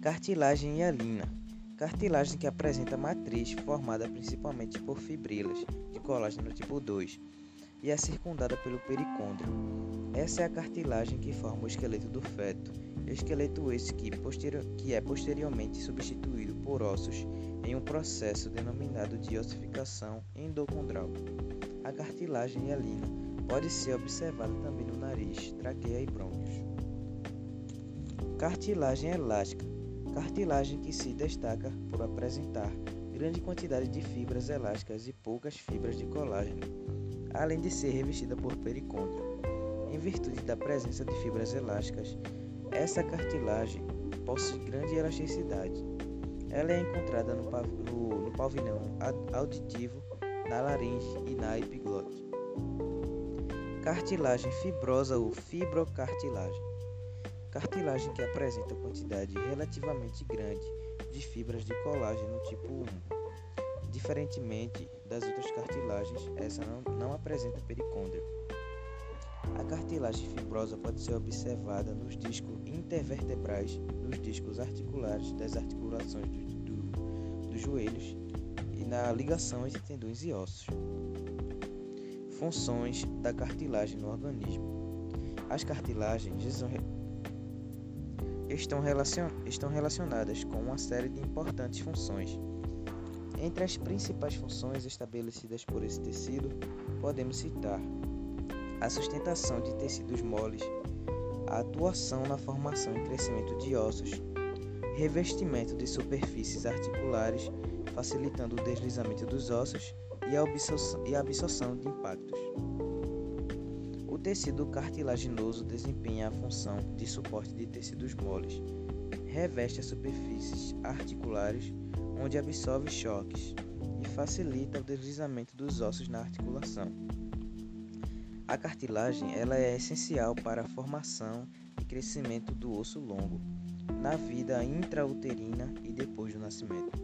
Cartilagem hialina. Cartilagem que apresenta matriz formada principalmente por fibrilas de colágeno tipo 2 e é circundada pelo pericôndrio. Essa é a cartilagem que forma o esqueleto do feto, esqueleto esse que, que é posteriormente substituído por ossos em um processo denominado de ossificação endocondral. A cartilagem hialina pode ser observada também no nariz, traqueia e brônquios. Cartilagem elástica Cartilagem que se destaca por apresentar grande quantidade de fibras elásticas e poucas fibras de colágeno, além de ser revestida por pericôndrio. Em virtude da presença de fibras elásticas, essa cartilagem possui grande elasticidade. Ela é encontrada no, no, no pavilhão auditivo, na laringe e na epiglote. Cartilagem fibrosa ou fibrocartilagem cartilagem que apresenta quantidade relativamente grande de fibras de colágeno tipo 1. Diferentemente das outras cartilagens, essa não, não apresenta pericôndrio. A cartilagem fibrosa pode ser observada nos discos intervertebrais, nos discos articulares das articulações do, do, dos joelhos e na ligação entre tendões e ossos. Funções da cartilagem no organismo. As cartilagens estão, relacion estão relacionadas com uma série de importantes funções. Entre as principais funções estabelecidas por esse tecido, podemos citar a sustentação de tecidos moles, a atuação na formação e crescimento de ossos, revestimento de superfícies articulares, facilitando o deslizamento dos ossos e a absorção de impactos tecido cartilaginoso desempenha a função de suporte de tecidos moles. Reveste as superfícies articulares, onde absorve choques e facilita o deslizamento dos ossos na articulação. A cartilagem ela é essencial para a formação e crescimento do osso longo, na vida intrauterina e depois do nascimento.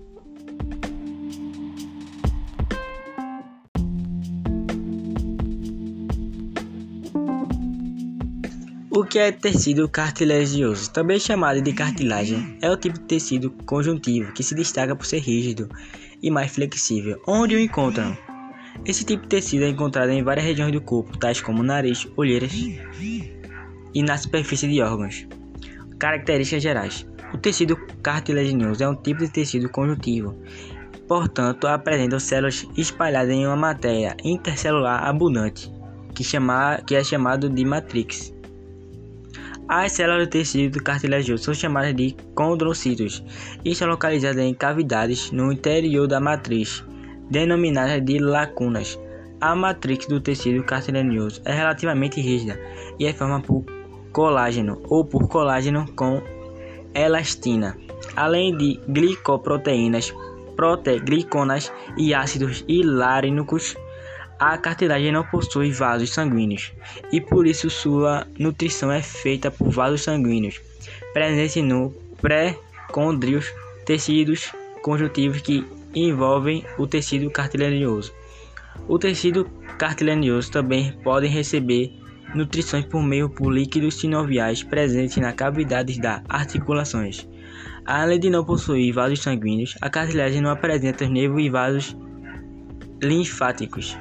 O que é tecido cartilaginoso, também chamado de cartilagem, é o tipo de tecido conjuntivo que se destaca por ser rígido e mais flexível. Onde o encontram? Esse tipo de tecido é encontrado em várias regiões do corpo, tais como nariz, olheiras e na superfície de órgãos. Características gerais: O tecido cartilaginoso é um tipo de tecido conjuntivo, portanto, apresenta células espalhadas em uma matéria intercelular abundante, que, chama, que é chamado de matrix. As células do tecido cartilaginoso são chamadas de condrocitos e estão localizadas em cavidades no interior da matriz, denominadas de lacunas. A matriz do tecido cartilaginoso é relativamente rígida e é formada por colágeno ou por colágeno com elastina, além de glicoproteínas, protegliconas e ácidos hilarínicos a cartilagem não possui vasos sanguíneos e por isso sua nutrição é feita por vasos sanguíneos presentes no pré-condríos, tecidos conjuntivos que envolvem o tecido cartilaginoso. O tecido cartilaginoso também pode receber nutrições por meio por líquidos sinoviais presentes na cavidade das articulações. Além de não possuir vasos sanguíneos, a cartilagem não apresenta nervos e vasos linfáticos.